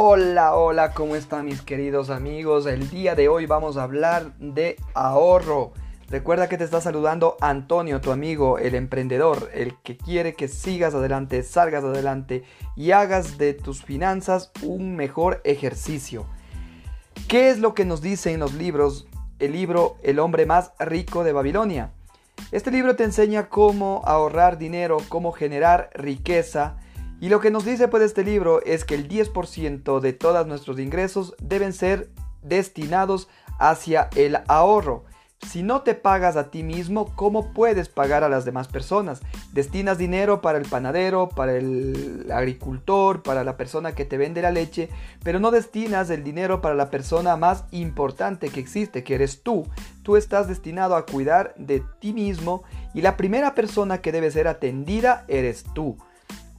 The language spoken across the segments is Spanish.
Hola, hola, ¿cómo están mis queridos amigos? El día de hoy vamos a hablar de ahorro. Recuerda que te está saludando Antonio, tu amigo, el emprendedor, el que quiere que sigas adelante, salgas adelante y hagas de tus finanzas un mejor ejercicio. ¿Qué es lo que nos dice en los libros? El libro El hombre más rico de Babilonia. Este libro te enseña cómo ahorrar dinero, cómo generar riqueza, y lo que nos dice pues este libro es que el 10% de todos nuestros ingresos deben ser destinados hacia el ahorro. Si no te pagas a ti mismo, ¿cómo puedes pagar a las demás personas? Destinas dinero para el panadero, para el agricultor, para la persona que te vende la leche, pero no destinas el dinero para la persona más importante que existe, que eres tú. Tú estás destinado a cuidar de ti mismo y la primera persona que debe ser atendida eres tú.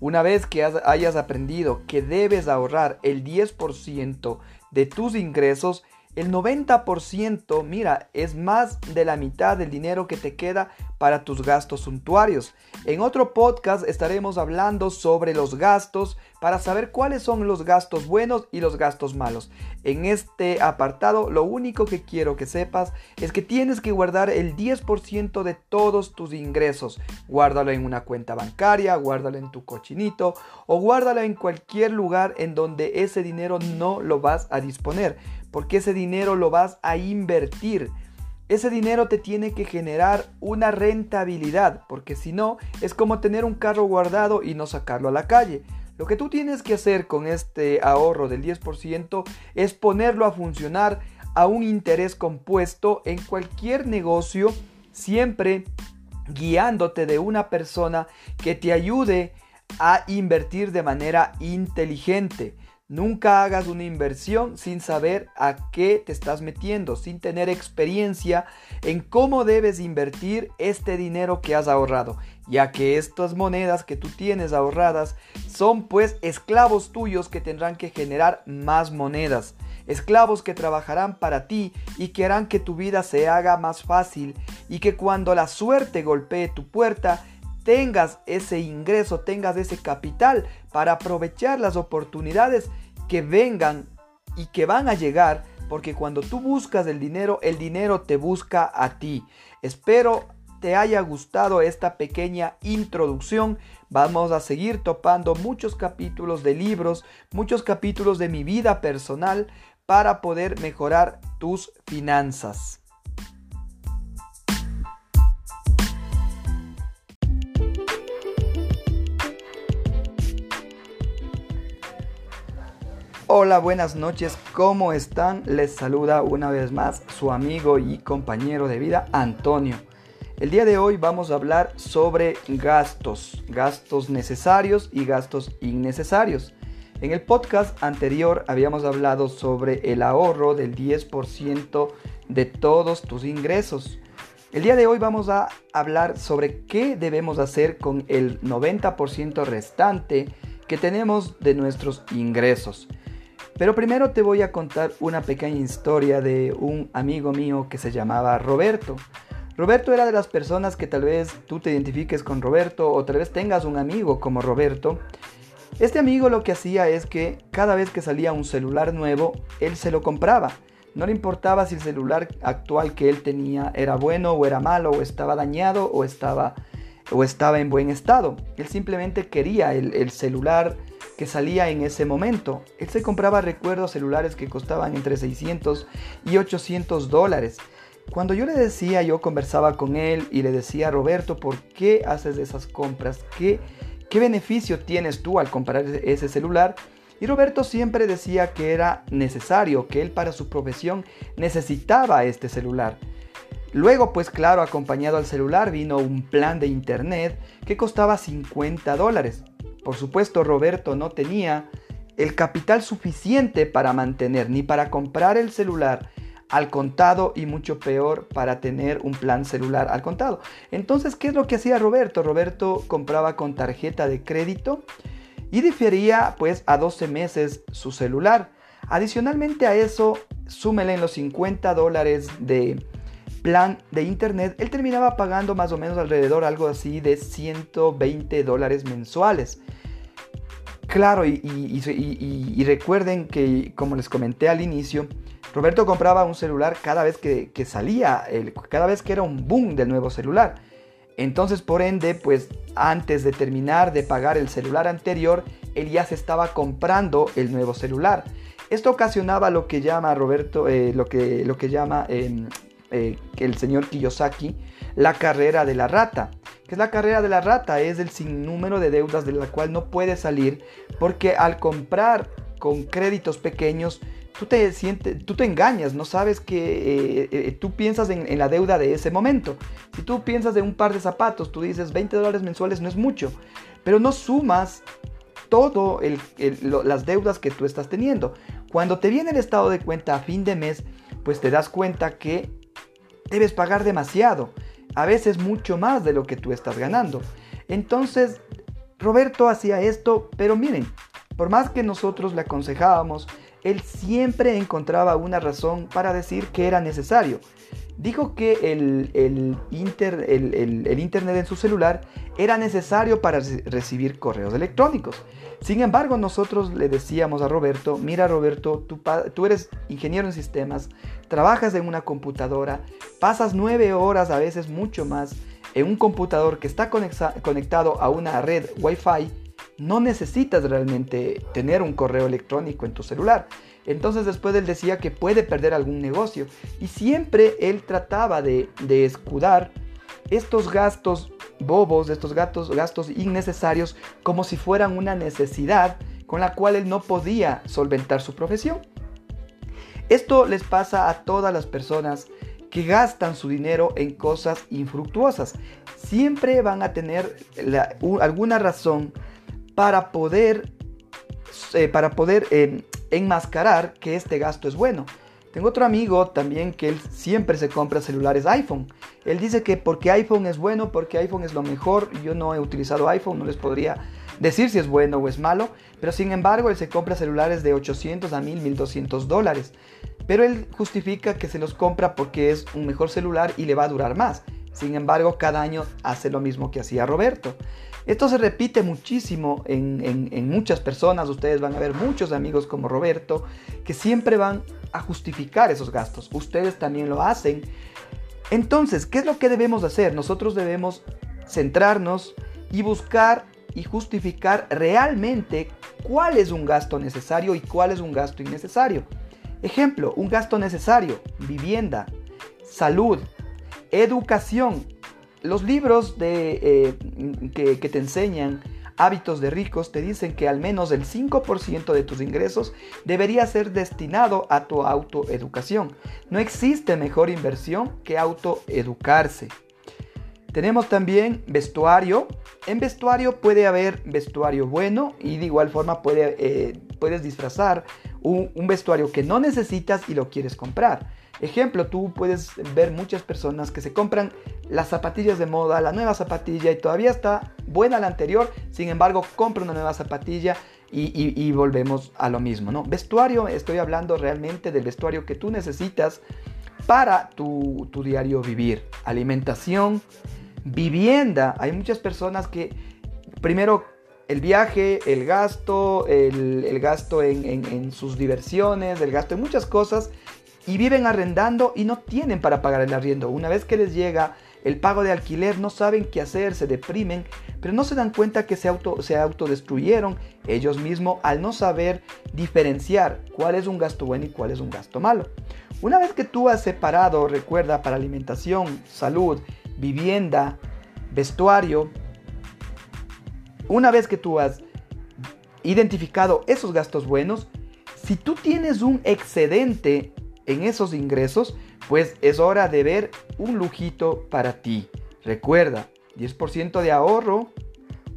Una vez que hayas aprendido que debes ahorrar el 10% de tus ingresos, el 90%, mira, es más de la mitad del dinero que te queda para tus gastos suntuarios. En otro podcast estaremos hablando sobre los gastos para saber cuáles son los gastos buenos y los gastos malos. En este apartado lo único que quiero que sepas es que tienes que guardar el 10% de todos tus ingresos. Guárdalo en una cuenta bancaria, guárdalo en tu cochinito o guárdalo en cualquier lugar en donde ese dinero no lo vas a disponer porque ese dinero lo vas a invertir. Ese dinero te tiene que generar una rentabilidad, porque si no, es como tener un carro guardado y no sacarlo a la calle. Lo que tú tienes que hacer con este ahorro del 10% es ponerlo a funcionar a un interés compuesto en cualquier negocio, siempre guiándote de una persona que te ayude a invertir de manera inteligente. Nunca hagas una inversión sin saber a qué te estás metiendo, sin tener experiencia en cómo debes invertir este dinero que has ahorrado, ya que estas monedas que tú tienes ahorradas son pues esclavos tuyos que tendrán que generar más monedas, esclavos que trabajarán para ti y que harán que tu vida se haga más fácil y que cuando la suerte golpee tu puerta, tengas ese ingreso, tengas ese capital para aprovechar las oportunidades que vengan y que van a llegar, porque cuando tú buscas el dinero, el dinero te busca a ti. Espero te haya gustado esta pequeña introducción. Vamos a seguir topando muchos capítulos de libros, muchos capítulos de mi vida personal para poder mejorar tus finanzas. Hola, buenas noches, ¿cómo están? Les saluda una vez más su amigo y compañero de vida, Antonio. El día de hoy vamos a hablar sobre gastos, gastos necesarios y gastos innecesarios. En el podcast anterior habíamos hablado sobre el ahorro del 10% de todos tus ingresos. El día de hoy vamos a hablar sobre qué debemos hacer con el 90% restante que tenemos de nuestros ingresos. Pero primero te voy a contar una pequeña historia de un amigo mío que se llamaba Roberto. Roberto era de las personas que tal vez tú te identifiques con Roberto o tal vez tengas un amigo como Roberto. Este amigo lo que hacía es que cada vez que salía un celular nuevo, él se lo compraba. No le importaba si el celular actual que él tenía era bueno o era malo o estaba dañado o estaba, o estaba en buen estado. Él simplemente quería el, el celular que salía en ese momento. Él se compraba recuerdos celulares que costaban entre 600 y 800 dólares. Cuando yo le decía, yo conversaba con él y le decía, Roberto, ¿por qué haces esas compras? ¿Qué, qué beneficio tienes tú al comprar ese celular? Y Roberto siempre decía que era necesario, que él para su profesión necesitaba este celular. Luego, pues claro, acompañado al celular vino un plan de internet que costaba 50 dólares. Por supuesto, Roberto no tenía el capital suficiente para mantener ni para comprar el celular al contado y mucho peor para tener un plan celular al contado. Entonces, ¿qué es lo que hacía Roberto? Roberto compraba con tarjeta de crédito y difería pues a 12 meses su celular. Adicionalmente a eso, súmele en los 50 dólares de plan de internet, él terminaba pagando más o menos alrededor algo así de 120 dólares mensuales. Claro, y, recuerden que, como les comenté al inicio, Roberto compraba un celular cada vez que, salía, cada vez que era un boom del nuevo celular. Entonces, por ende, pues antes de terminar de pagar el celular anterior, él ya se estaba comprando el nuevo celular. Esto ocasionaba lo que llama Roberto, eh, lo, que, lo que llama em, eh, el señor Kiyosaki, la carrera de la rata. ¿Qué es la carrera de la rata? Es el sinnúmero de deudas de la cual no puedes salir porque al comprar con créditos pequeños, tú te, sientes, tú te engañas, no sabes que eh, eh, tú piensas en, la deuda de ese momento. Si tú piensas en un par de zapatos, tú dices 20 dólares mensuales no es mucho, pero no sumas todo las deudas que tú estás teniendo. Cuando te viene el estado de cuenta a fin de mes, pues te das cuenta que debes pagar demasiado, a veces mucho más de lo que tú estás ganando. Entonces, Roberto hacía esto, pero miren, por más que nosotros le aconsejábamos, él siempre encontraba una razón para decir que era necesario. Dijo que el, el, Internet en su celular era necesario para recibir correos electrónicos. Sin embargo, nosotros le decíamos a Roberto, mira Roberto, tú, tú eres ingeniero en sistemas, trabajas en una computadora, pasas nueve horas, a veces mucho más, en un computador que está conectado a una red Wi-Fi, no necesitas realmente tener un correo electrónico en tu celular. Entonces después él decía que puede perder algún negocio y siempre él trataba de, escudar estos gastos bobos, estos gastos, gastos innecesarios como si fueran una necesidad con la cual él no podía solventar su profesión. Esto les pasa a todas las personas que gastan su dinero en cosas infructuosas. Siempre van a tener alguna razón para poder, eh, para poder eh, enmascarar que este gasto es bueno. Tengo otro amigo también que él siempre se compra celulares iPhone. Él dice que porque iPhone es bueno, porque iPhone es lo mejor. Yo no he utilizado iPhone, no les podría decir si es bueno o es malo. Pero sin embargo, él se compra celulares de 800 a 1000, 1200 dólares. Pero él justifica que se los compra porque es un mejor celular y le va a durar más. Sin embargo, cada año hace lo mismo que hacía Roberto. Esto se repite muchísimo en, muchas personas. Ustedes van a ver muchos amigos como Roberto que siempre van a justificar esos gastos. Ustedes también lo hacen. Entonces, ¿qué es lo que debemos hacer? Nosotros debemos centrarnos y buscar y justificar realmente cuál es un gasto necesario y cuál es un gasto innecesario. Ejemplo, un gasto necesario, vivienda, salud, educación, los libros de, eh, que, te enseñan hábitos de ricos te dicen que al menos el 5% de tus ingresos debería ser destinado a tu autoeducación. No existe mejor inversión que autoeducarse. Tenemos también vestuario. En vestuario puede haber vestuario bueno y de igual forma eh, puedes disfrazar un, vestuario que no necesitas y lo quieres comprar. Ejemplo, tú puedes ver muchas personas que se compran las zapatillas de moda, la nueva zapatilla y todavía está buena la anterior, sin embargo compra una nueva zapatilla y, volvemos a lo mismo, ¿no? Vestuario, estoy hablando realmente del vestuario que tú necesitas para tu, diario vivir. Alimentación, vivienda. Hay muchas personas que primero el viaje, el gasto, el, gasto en, sus diversiones, el gasto en muchas cosas y viven arrendando y no tienen para pagar el arriendo. Una vez que les llega el pago de alquiler, no saben qué hacer, se deprimen, pero no se dan cuenta que se, auto, se autodestruyeron ellos mismos al no saber diferenciar cuál es un gasto bueno y cuál es un gasto malo. Una vez que tú has separado, recuerda, para alimentación, salud, vivienda, vestuario, una vez que tú has identificado esos gastos buenos, si tú tienes un excedente en esos ingresos, pues es hora de ver un lujito para ti. Recuerda, 10% de ahorro,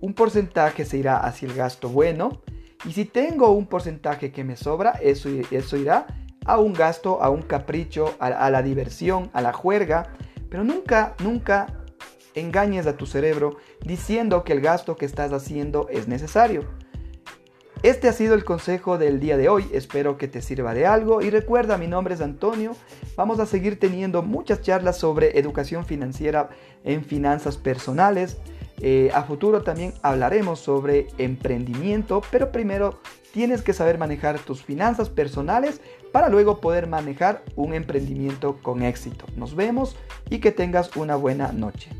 un porcentaje se irá hacia el gasto bueno y si tengo un porcentaje que me sobra, eso, eso irá a un gasto, a un capricho, a, a la diversión, a la juerga, pero nunca, nunca engañes a tu cerebro diciendo que el gasto que estás haciendo es necesario. Este ha sido el consejo del día de hoy, espero que te sirva de algo y recuerda, mi nombre es Antonio, vamos a seguir teniendo muchas charlas sobre educación financiera en finanzas personales. Eh, a futuro también hablaremos sobre emprendimiento, pero primero tienes que saber manejar tus finanzas personales para luego poder manejar un emprendimiento con éxito. Nos vemos y que tengas una buena noche.